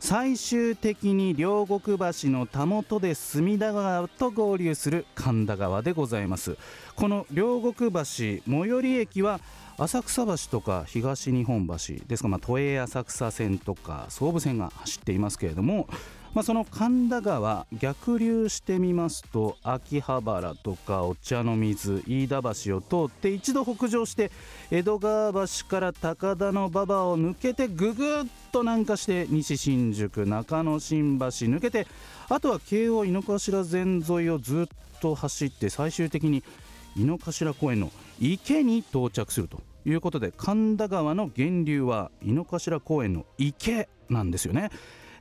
最終的に両国橋のたもとで隅田川と合流する神田川でございます。この両国橋最寄り駅は浅草橋とか東日本橋ですか、まあ、都営浅草線とか総武線が走っていますけれども、まあ、その神田川逆流してみますと秋葉原とかお茶の水飯田橋を通って一度北上して江戸川橋から高田の馬場を抜けてぐぐっと南下して西新宿中野新橋抜けてあとは京王井の頭線沿いをずっと走って最終的に井の頭公園の池に到着するということで神田川の源流は井の頭公園の池なんですよね。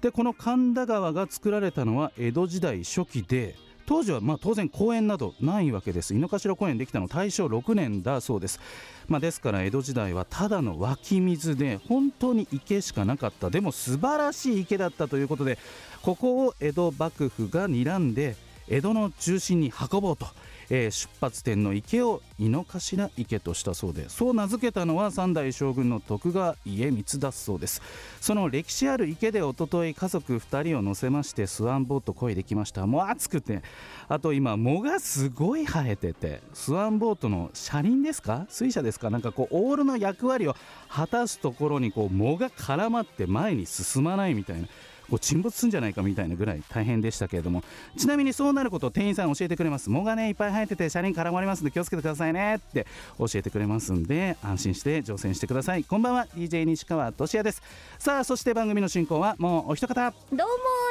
でこの神田川が作られたのは江戸時代初期で当時はま当然公園などないわけです。井の頭公園できたの大正6年だそうです、まあ、ですから江戸時代はただの湧き水で本当に池しかなかった。でも素晴らしい池だったということでここを江戸幕府が睨んで江戸の中心に運ぼうと。えー、出発点の池を井の頭池としたそうでそう名付けたのは三代将軍の徳川家光だそうです。その歴史ある池でおととい家族2人を乗せましてスワンボート漕いできました。もう暑くて。あと今藻がすごい生えててスワンボートの車輪ですか？水車ですか？なんかこうオールの役割を果たすところにこう藻が絡まって前に進まないみたいな。こう沈没するんじゃないかみたいなぐらい大変でしたけれども。ちなみにそうなることを店員さん教えてくれます。藻がねいっぱい生えてて車輪絡まりますんで気をつけてくださいねって教えてくれますんで安心して乗船してください。こんばんは。DJ 西川俊也です。さあそして番組の進行はもうお一方。どう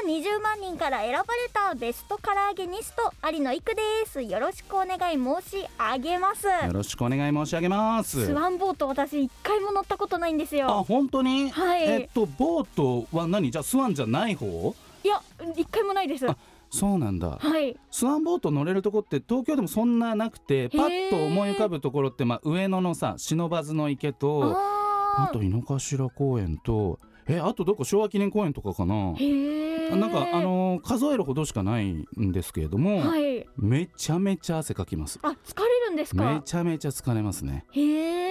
も20万人から選ばれたベスト唐揚げニスト有野育です。よろしくお願い申し上げます。よろしくお願い申し上げます。スワンボート私一回も乗ったことないんですよ。あ本当に？はい。えっとボートは何？じゃあスワンじゃない方？いや一回もないです。あそうなんだ。はい。スワンボート乗れるとこって東京でもそんななくてパッと思い浮かぶところって、まあ、上野のさ不忍池とああと井の頭公園とえあとどこ昭和記念公園とかかな。なんかあのー数えるほどしかないんですけれども、はい。めちゃめちゃ汗かきます。あ疲れるんですめかちゃめちゃ疲れますね。へえ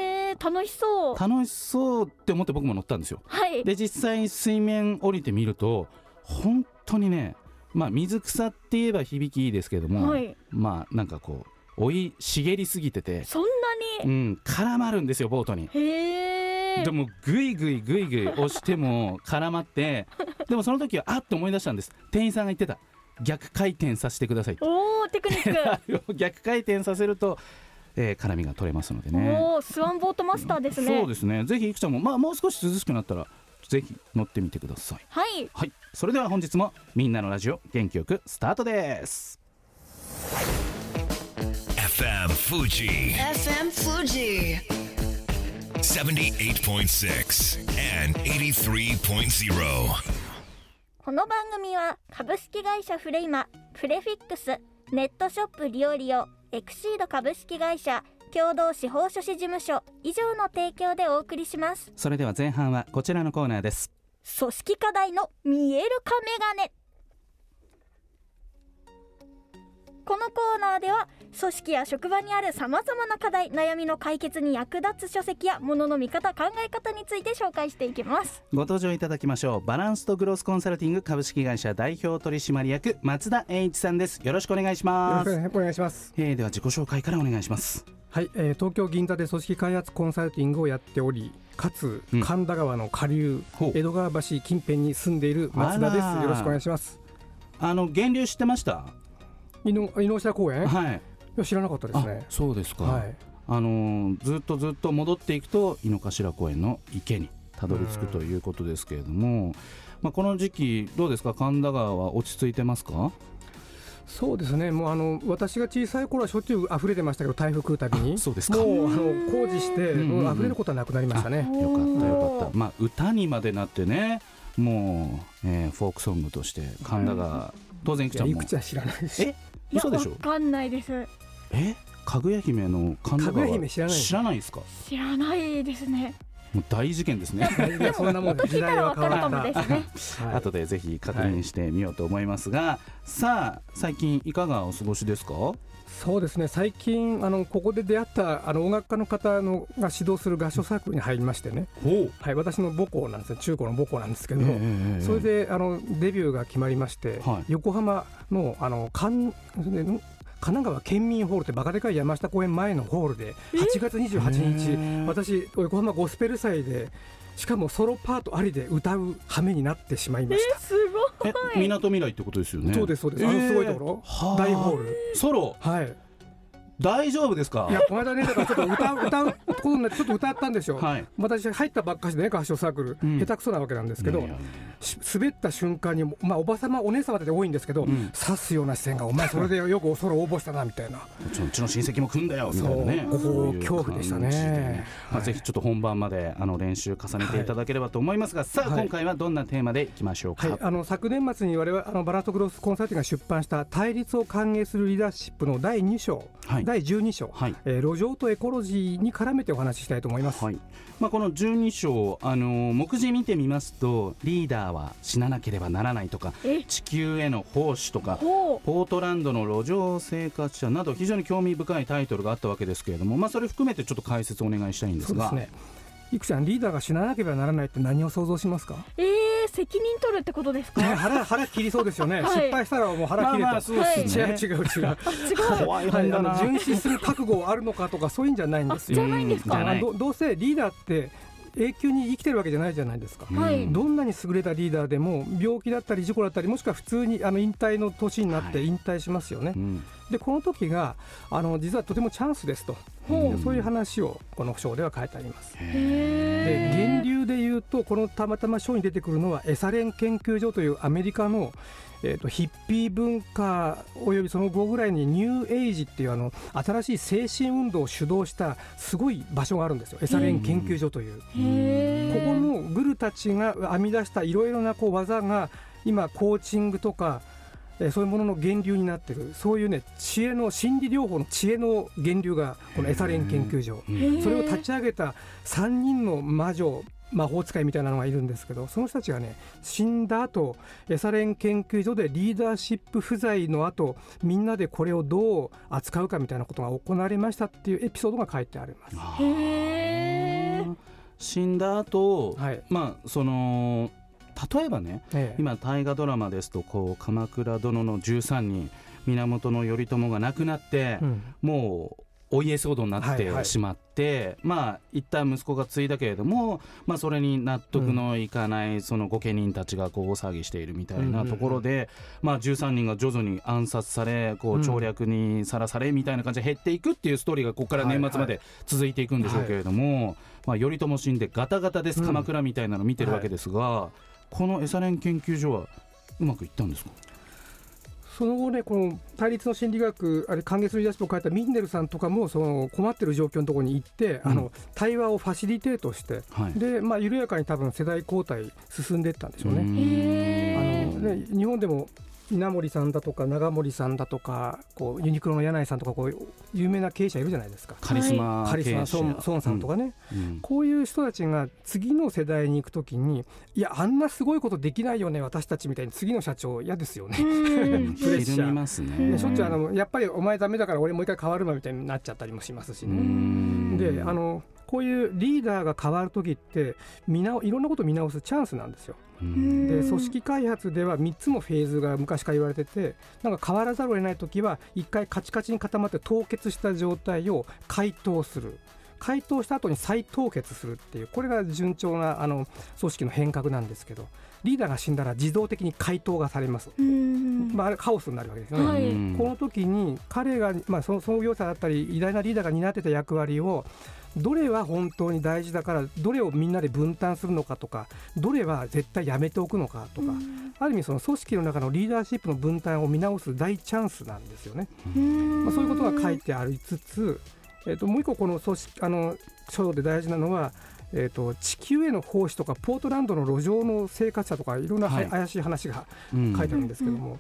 楽しそう。楽しそうって思って僕も乗ったんですよ。はい。で実際水面降りてみると本当にねまあ水草って言えば響きいいですけれども、はい。まあなんかこう追い茂りすぎててそんなうにん絡まるんですよボートに。へえ。でもぐいぐいぐいぐい押しても絡まってでもその時はあっと思い出したんです。店員さんが言ってた。逆回転させてくださいおおテクニック。逆回転させると、えー、絡みが取れますのでね。スワンボートマスターですね。そうですね。ぜひいくちゃんも、まあ、もう少し涼しくなったらぜひ乗ってみてください。はい。はい。それでは本日もみんなのラジオ元気よくスタートです。FM Fuji FM Fuji 78.6 and 83.0. この番組は株式会社フレイマプレフィックスネットショップリオリオエクシード株式会社共同司法書士事務所以上の提供でお送りします。それでは前半はこちらのコーナーです。組織課題の見える化メガネこのコーナーでは組織や職場にあるさまざまな課題悩みの解決に役立つ書籍やものの見方考え方について紹介していきます。ご登場いただきましょう。バランスとグロースコンサルティング株式会社代表取締役松田栄一さんです。よろしくお願いしよます、ろしくお願いします。えー、では自己紹介からお願いします。はい、えー東京銀座で組織開発コンサルティングをやっており、かつ、うん。神田川の下流ほう。江戸川橋近辺に住んでいる松田です。よろしくお願いします。あの源流知ってました？井の下公園、い、はい。や知らなかったですあねそうですか、はい。ああのーずっとずっと戻っていくと井の頭公園の池にたどり着くということですけれども、まあ、この時期どうですか？神田川は落ち着いてますか？そうですね。もうあの私が小さい頃はしょっちゅう溢れてましたけど台風来るたびに。そうですか。もうあの工事して、うんうん溢れることはなくなりましたね。よかったよかった。まあ歌にまでなってねもう、えーフォークソングとして神田川当然いくちゃんもくつは知らないです。え？嘘でしょ？わかんないです。え？かぐや姫の神田かぐや川姫知らない？知らないですか？知らないですね。もう大事件ですね。いやそんなもんで時聞いたら代は変わかるかもわっですね。た。はい。後でぜひ確認してみようと思いますが、さあ最近いかがお過ごしですか？そうですね。最近あのここで出会ったあの音楽家の方のが指導する合唱サークルに入りましてね、はい、私の母校なんですね。中高の母校なんですけど、ええそれであのデビューが決まりまして、はい。横浜のあの関ん神奈川県民ホールってバカでかい山下公園前のホールで8月28日私横浜ゴスペル祭でしかもソロパートありで歌う羽目になってしまいました。えすごい。えみなとみらいってことですよね。そうですそうです、あのすごいところ、はあ大ホール。ソロ？はい大丈夫ですか？いやこの間ねだからちょっと歌う歌うことになってちょっと歌ったんですよ、はい。私入ったばっかしでね合唱サークル、うん。下手くそなわけなんですけど、滑った瞬間に、まあ、おばさまお姉様って多いんですけど、ん。刺すような視線がお前それでよくおソロ応募したなみたいな。うちの親戚も組んだよみたいなね。そうそう恐怖でしたね。まあ、はい。ぜひちょっと本番まであの練習重ねていただければと思いますが、さあ、はい今回はどんなテーマでいきましょうか、はい、あの昨年末に我々あのバランスグロスコンサルティングが出版した対立を歓迎するリーダーシップの第2章、はい第12章、はい。えー路上とエコロジーに絡めてお話ししたいと思います。はい。まあ、この12章、あのー目次見てみますとリーダーは死ななければならないとかえ？地球への奉仕とかポートランドの路上生活者など非常に興味深いタイトルがあったわけですけれども、まあ、それ含めてちょっと解説お願いしたいんですがそうですねいくちゃんリーダーが死ななければならないって何を想像しますか？えー、責任取るってことですか？ね腹腹切りそうですよね、はい。失敗したらもう腹切れた、まあまあそうですね、違う違う違う。違う。怖いはい、あの本だな、殉死する覚悟あるのかとかそういうんじゃないんですよじゃないんですか？どどうせリーダーって永久に生きてるわけじゃないじゃないですか、はい。うんどんなに優れたリーダーでも病気だったり事故だったりもしくは普通にあの引退の年になってはい。引退しますよね、うんでこの時があの実はとてもチャンスですと、ほう。そういう話をこの章では書いてあります。でへ源流で言うとこのたまたま章に出てくるのはエサレン研究所というアメリカの、えー、とヒッピー文化およびその後ぐらいにニューエイジっていうあの新しい精神運動を主導したすごい場所があるんですよ。エサレン研究所という。えここのグルたちが編み出したいろいろなこう技が今コーチングとかえーそういうものの源流になってる。そういうね知恵の心理療法の知恵の源流がこのエサレン研究所。うん。それを立ち上げた3人の魔女魔法使いみたいなのがいるんですけどその人たちがね死んだ後エサレン研究所でリーダーシップ不在の後みんなでこれをどう扱うかみたいなことが行われましたっていうエピソードが書いてあります。死んだ後、はい。まあその例えばねええ。今大河ドラマですとこう鎌倉殿の13人源頼朝が亡くなって、うん。もうお家騒動になっはいはい。てしまって、まあ一旦息子が継いだけれども、まあ、それに納得のいかないその御家人たちがこう大騒ぎしているみたいなところで、まあ、13人が徐々に暗殺されこううん。調略にさらされみたいな感じで減っていくっていうストーリーがここから年末まで続いていくんでしょうけれども、まあ、頼朝死んでガタガタですうん。鎌倉みたいなの見てるわけですが、このエサレン研究所はうまくいったんですか？その後ねこの対立の心理学あれ歓迎するリーダーシップを書いたミンネルさんとかもその困ってる状況のところに行って、うん。あの対話をファシリテートしてはい。で、まあ、緩やかに多分世代交代進んでいったんでしょうね。あのね日本でも稲森さんだとか長森さんだとかこうユニクロの柳井さんとかこう有名な経営者いるじゃないですか。カリスマカリスマ経営者。孫孫さんとかね、うん。こういう人たちが次の世代に行くときにいやあんなすごいことできないよね私たちみたいに次の社長嫌ですよね。うん。プレッシャー。ますね。ねしょっちゅうあのやっぱりお前ダメだから俺もう一回変わるわみたいになっちゃったりもしますしうね。ん。であのこういうリーダーが変わる時って見直いろんなことを見直すチャンスなんですよ。うん。で組織開発では3つのフェーズが昔から言われててなんか変わらざるを得ない時は一回カチカチに固まって凍結した状態を解凍する。回答した後に再凍結するっていうこれが順調なあの組織の変革なんですけどリーダーが死んだら自動的に回答がされます、うん。まあ、あれカオスになるわけですよね。はい。うん。この時に彼が、まあ、その創業者だったり偉大なリーダーが担ってた役割をどれは本当に大事だからどれをみんなで分担するのかとかどれは絶対やめておくのかとか、ある意味その組織の中のリーダーシップの分担を見直す大チャンスなんですよね。うん。まあ、そういうことが書いてありつつ、えー、ともう一個この組織あの書道で大事なのは、えー、と地球への奉仕とかポートランドの路上の生活者とかいろんなははい。怪しい話がうん。書いてあるんですけども、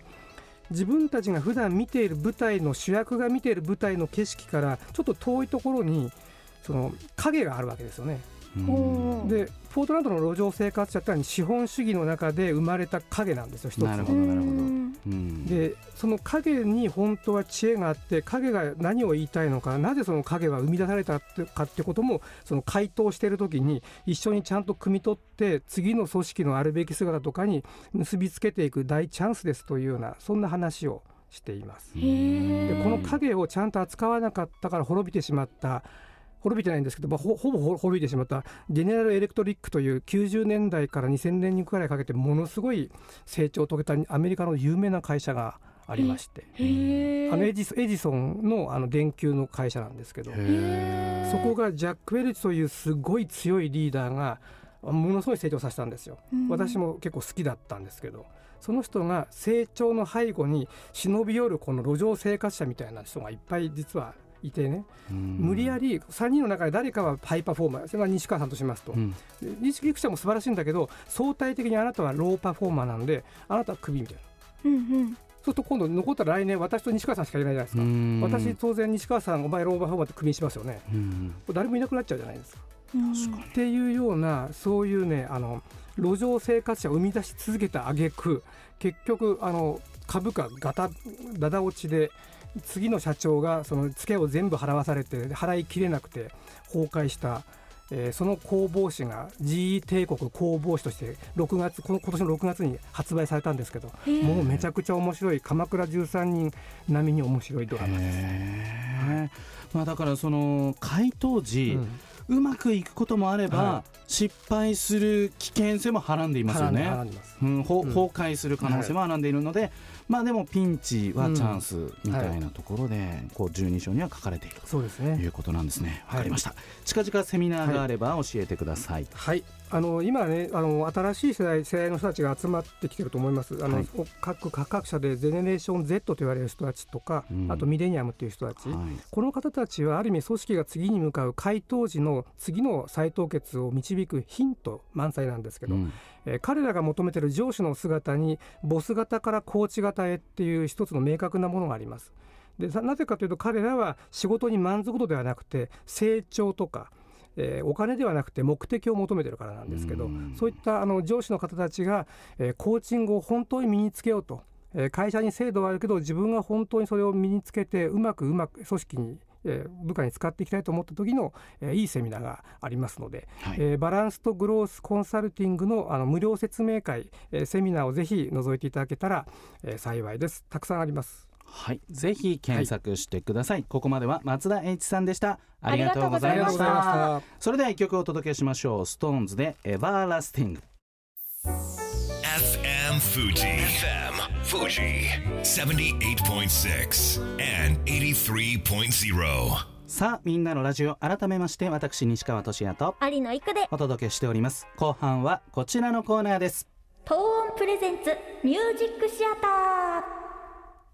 自分たちが普段見ている舞台の主役が見ている舞台の景色からちょっと遠いところにその影があるわけですよね。でポートランドの路上生活者ってのは資本主義の中で生まれた影なんですよ一つ。のなるほどなるほど。でその影に本当は知恵があって影が何を言いたいのかなぜその影は生み出されたってかってこともその回答している時に一緒にちゃんと汲み取って次の組織のあるべき姿とかに結びつけていく大チャンスですというようなそんな話をしています。でこの影をちゃんと扱わなかったから滅びてしまった滅びてないんですけど、まあ、ほほぼほ滅びてしまったジェネラル・エレクトリックという90年代から2000年にくらいかけてものすごい成長を遂げたアメリカの有名な会社がありまして。あのエジソエジソンのあの電球の会社なんですけどへそこがジャック・ウェルチというすごい強いリーダーがものすごい成長させたんですよ。うん私も結構好きだったんですけどその人が成長の背後に忍び寄るこの路上生活者みたいな人がいっぱい実はいてね、ー無理やり3人の中で誰かはハイパフォーマーそれが西川さんとしますと、う西木者も素晴らしいんだけど相対的にあなたはローパフォーマーなんであなたはクビみたいな。うんうん。そうすると今度残ったら来年私と西川さんしかいないじゃないですか、うん。私当然西川さんお前ローパフォーマーってクビにしますよね。うん。誰もいなくなっちゃうじゃないですか。うん。確かにっていうようなそういうねあの路上生活者を生み出し続けた挙句結局あの株価ガタだだ落ちで次の社長がそのツケを全部払わされて払いきれなくて崩壊した、えーその工房誌が GE 帝国工房誌として6月この今年の6月に発売されたんですけどもうめちゃくちゃ面白い鎌倉13人並みに面白いドラマです。まあだからその回答時、うんうまくいくこともあれば、は失敗する危険性もはらんでいますよね。うん、崩壊する可能性もはらんでいるので、まあでもピンチはチャンスみたいなところで、こう12章には書かれているそうですとねいうことなんですね。わはいかりました。近々セミナーがあれば教えてください。はい、あの今ねあの新しい世代世代の人たちが集まってきてると思います。あの、はい各各各社でゼネレーション Z と言われる人たちとか、うんあとミレニアムっていう人たち、はい。この方たちはある意味組織が次に向かう回答時の次の再凍結を導くヒント満載なんですけど、うんえー彼らが求めている上司の姿にボス型からコーチ型へっていう一つの明確なものがあります。でさなぜかというと彼らは仕事に満足度ではなくて成長とか、えーお金ではなくて目的を求めてるからなんですけどうん。そういったあの上司の方たちが、えーコーチングを本当に身につけようと、えー会社に制度はあるけど自分が本当にそれを身につけてうまくうまく組織にえー部下に使っていきたいと思った時の、えーいいセミナーがありますので、はい。えーバランスとグロースコンサルティングのあの無料説明会、えーセミナーをぜひ覗いていただけたら、えー幸いです。たくさんありますはい、ぜひ検索してください、ここまでは松田栄一さんでした。ありがとうございました。た。それでは一曲お届けしましょう。SixTONES でエバーラスティング FM Fuji. FM Fuji. 78.6 and 83.0. さあみんなのラジオ改めまして私西川俊也と有野育でお届けしております。後半はこちらのコーナーです。東音プレゼンツミュージックシアター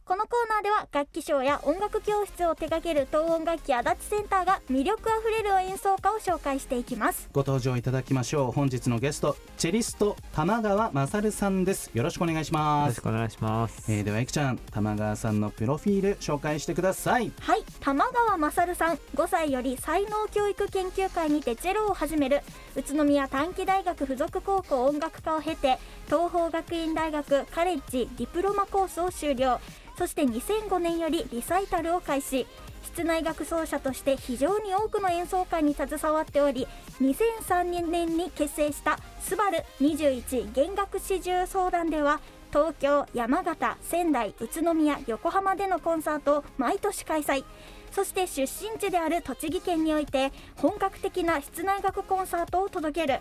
このコーナーでは楽器ショーや音楽教室を手掛ける東音楽器足立センターが魅力あふれる演奏家を紹介していきます。ご登場いただきましょう。本日のゲストチェリスト玉川勝さんです。よろしくお願いしよます。ろしくお願いします。えーではえきちゃん玉川さんのプロフィール紹介してください。はい。玉川勝さん5歳より才能教育研究会にてチェロを始める宇都宮短期大学附属高校音楽科を経て東邦学院大学カレッジディプロマコースを修了そして2005年よりリサイタルを開始。室内楽奏者として非常に多くの演奏会に携わっており2003年に結成した「スバル21弦楽四重相談」では東京山形仙台宇都宮横浜でのコンサートを毎年開催。そして出身地である栃木県において本格的な室内楽コンサートを届ける。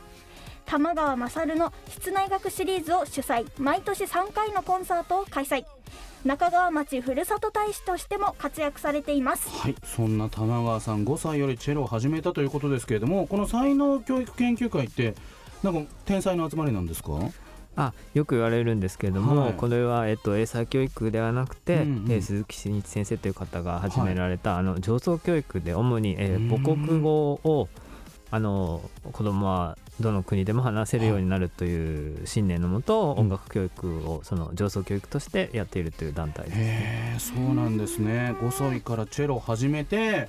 玉川勝の室内楽シリーズを主催。毎年3回のコンサートを開催。中川町ふるさと大使としても活躍されています。はいそんな玉川さん5歳よりチェロを始めたということですけれどもこの才能教育研究会ってなんか天才の集まりなんですか？あよく言われるんですけれども、はい。これは、えっと、英才教育ではなくて、うんうん。えー鈴木真一先生という方が始められた、あの上層教育で主に、えーうん。母国語をあの子供はどの国でも話せるようになるという信念のもと、音楽教育をその上層教育としてやっているという団体です。へえそうなんですね5歳からチェロを始めて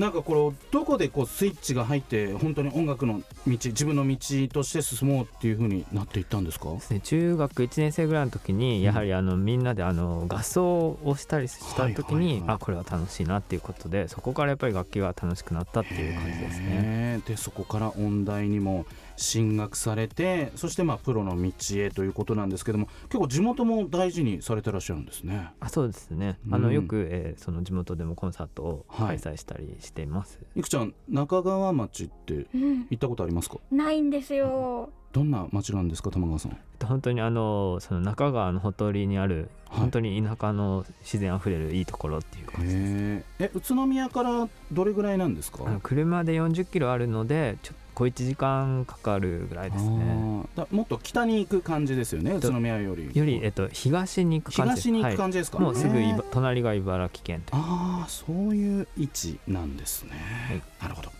なんかこれどこでこうスイッチが入って本当に音楽の道自分の道として進もうっていう風になっていったんですか？ですね中学1年生ぐらいの時にやはりあのみんなであの合奏をしたりした時はいはいはい。にあこれは楽しいなっていうことでそこからやっぱり楽器が楽しくなったっていう感じですね。でそこから音大にも進学されてそしてまあプロの道へということなんですけども結構地元も大事にされてらっしゃるんですね。あそうですね、うん。あのよく、えーその地元でもコンサートをはい。開催したりしています、いくちゃん中川町ってうん。行ったことありますか？ないんですよ。どんな町なんですか玉川さん？本当にあのその中川のほとりにあるはい。本当に田舎の自然あふれるいいところっていう感じです、へええ宇都宮からどれぐらいなんですか？車で40キロあるのでちょ小1時間かかるぐらいですね。もっと北に行く感じですよね宇都宮より。より、えっと、東に行く感じ。東に行く感じじですか、もうすぐいばね隣が茨城県という。ああそういう位置なんですね、はい。なるほど。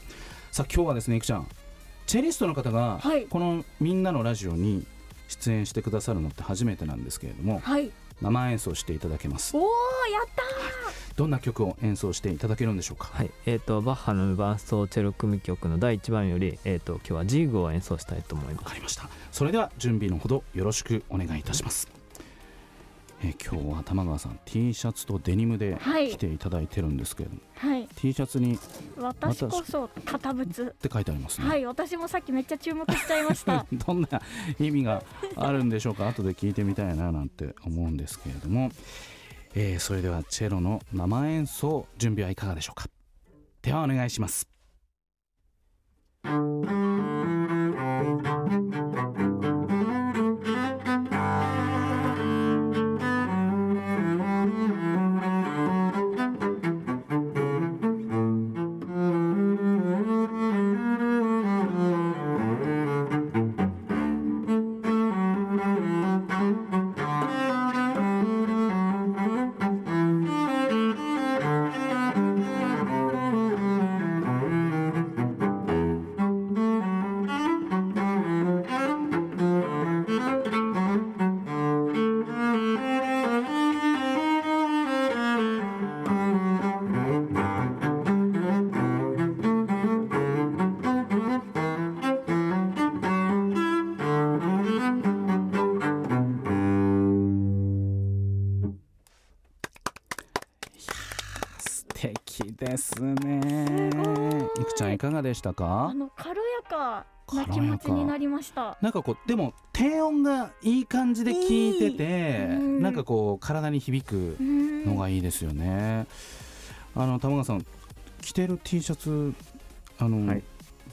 さあ今日はですねいくちゃん。チェリストの方がはい。この「みんなのラジオ」に出演してくださるのって初めてなんですけれどもはい。生演奏していただけます。おおやったどんな曲を演奏していただけるんでしょうか？はい。えー、とバッハの無伴奏チェロ組曲の第1番より、えー、と今日はジーグを演奏したいと思います。わかりました。それでは準備のほどよろしくお願いいたします、えー今日は玉川さん T シャツとデニムではい。来ていただいてるんですけれども、はい。T シャツにっ私こそ堅物。て書いてありますね、はい私もさっきめっちゃ注目しちゃいました。どんな意味があるんでしょうか？後で聞いてみたいななんて思うんですけれども、えーそれではチェロの生演奏準備はいかがでしょうか。ではお願いします。ですね。い。いくちゃんいかがでしたか？あの軽やかな気持ちになりました。なんかこうでも低音がいい感じで効いてていいうん。なんかこう体に響くうんのがいいですよね。あの玉川さん着てる T シャツあの、はい。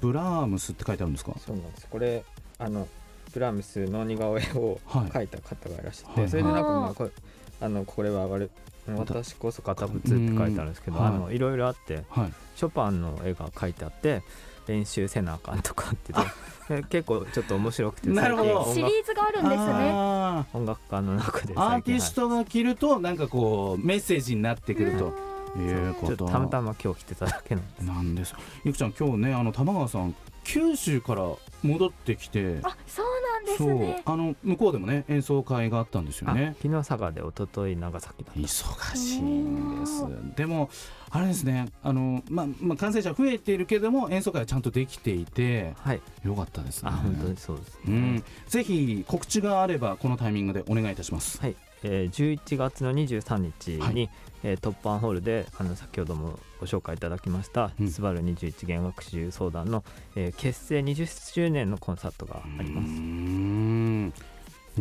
ブラームスって書いてあるんですか？そうなんです。これあのブラームスの似顔絵をはい。描いた方がいらっしゃって、はい。はいそれでなんかまあこれあのこれは我々私こそ堅物ってうん書いてあるんですけど、はいあのいろいろあってはい。ショパンの絵が描いてあって練習せなあかんとかって言ってで 結構ちょっと面白くてなるほど。シリーズがあるんですね。あ音楽家の中でーアーティストが着るとなんかこうメッセージになってくると。いうこと。たまたま今日来てただけなんです。なんです。ゆくちゃん今日ねあの玉川さん九州から戻ってきて。あそうなんですそうね。あの向こうでもね演奏会があったんですよあね昨日佐賀で一昨日長崎忙しいんです。でもあれですねあの、まあまあ、感染者増えているけども演奏会はちゃんとできていてはい。よかったですね。あ本当にそうです、うん、ぜひ告知があればこのタイミングでお願いいたします。はい、えー、11月の23日に、はい。えー、突破ホールであの先ほどもご紹介いただきましたうん「スバル21弦楽集相談の」えー結成20周年のコンサートがあります。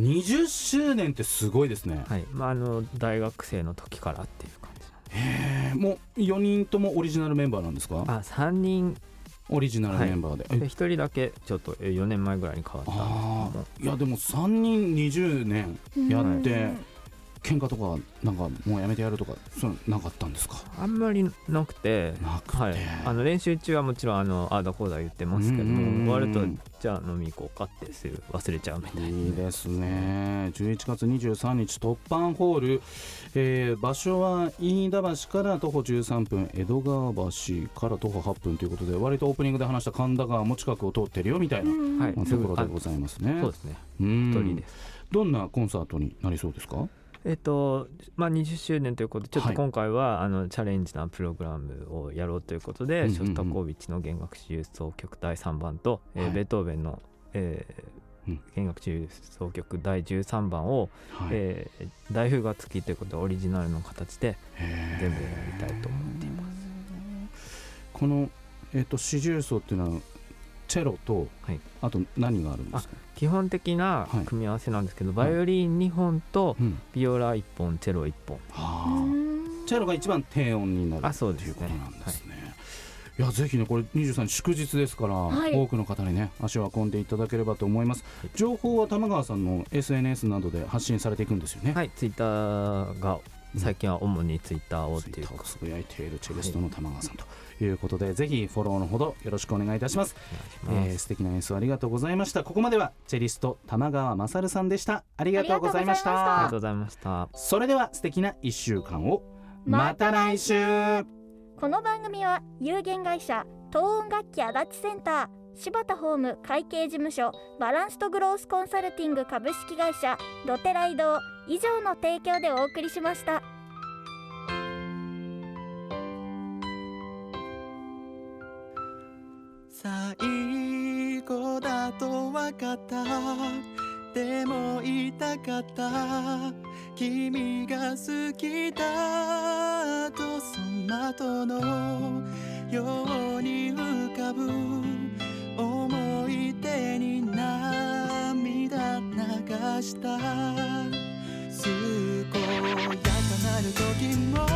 ん20周年ってすごいですね、はい。まあ、あの大学生の時からっていう感じ。へえもう4人ともオリジナルメンバーなんですか？あ3人。オリジナルメンバーで、で1人だけちょっと4年前ぐらいに変わったあんですあいやでも3人20年やってうん喧嘩とかなんかもうやめてやるとかそうなかったんですか？あんまりなくてなくて、はい、あの練習中はもちろんあのあーだこーだ言ってますけども終わるとじゃあ飲み行こうかってする忘れちゃうみたいいいですね。11月23日突破ホール、えー場所は飯田橋から徒歩13分江戸川橋から徒歩8分ということで割とオープニングで話した神田川も近くを通ってるよみたいな、うん。はい。まあところでございますね。そうですね。うん一人ですどんなコンサートになりそうですか？えっとまあ、20周年ということでちょっはい。と今回は、あのチャレンジなプログラムをやろうということで、うんうんうん。ショスタコービッチの弦楽四重奏曲第3番と、えーはい。ベートーベンの、えーうん。弦楽四重奏曲第13番を、はい、えー大風が付きということでオリジナルの形で全部やりたいと思っています。この、えっと四重奏っていうのはチェロと、はい。あと何があるんですか、基本的なはい。組み合わせなんですけど、バイオリン2本とうん。ビオラ1本チェロ1本。チェロが一番低音になるあそうというこですねとなんですね。い。やぜひねこれ23日祝日ですから、はい。多くの方にね足を運んでいただければと思います、い。情報は玉川さんの SNS などで発信されていくんですよね、はいツイッターが最近は主にツイッターをっていうか。つぶやいているチェリストの玉川さんということで、ぜひフォローのほどよろしくお願いいたします。します。えー素敵な演奏ありがとうございました。ここまではチェリスト玉川勝さんでした。ありがとうございましありがとうございました。たありがとうございました。それでは素敵な1週間を。また来週。この番組は有限会社東音楽器足立センター柴田ホーム会計事務所バランスとグロースコンサルティング株式会社ロテライド以上の提供でお送りしました。最後だと分かった。でも言いたかった。君が好きだとその後の。ように浮かぶ。思い出に涙流した。健やかなる時も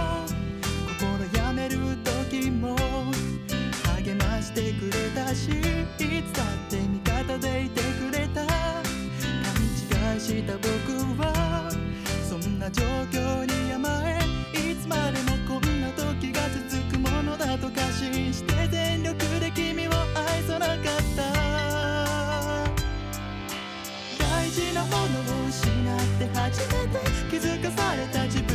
心やめる時も励ましてくれたしいつだって味方でいてくれた勘違いした僕はそんな状況に気づかされた自分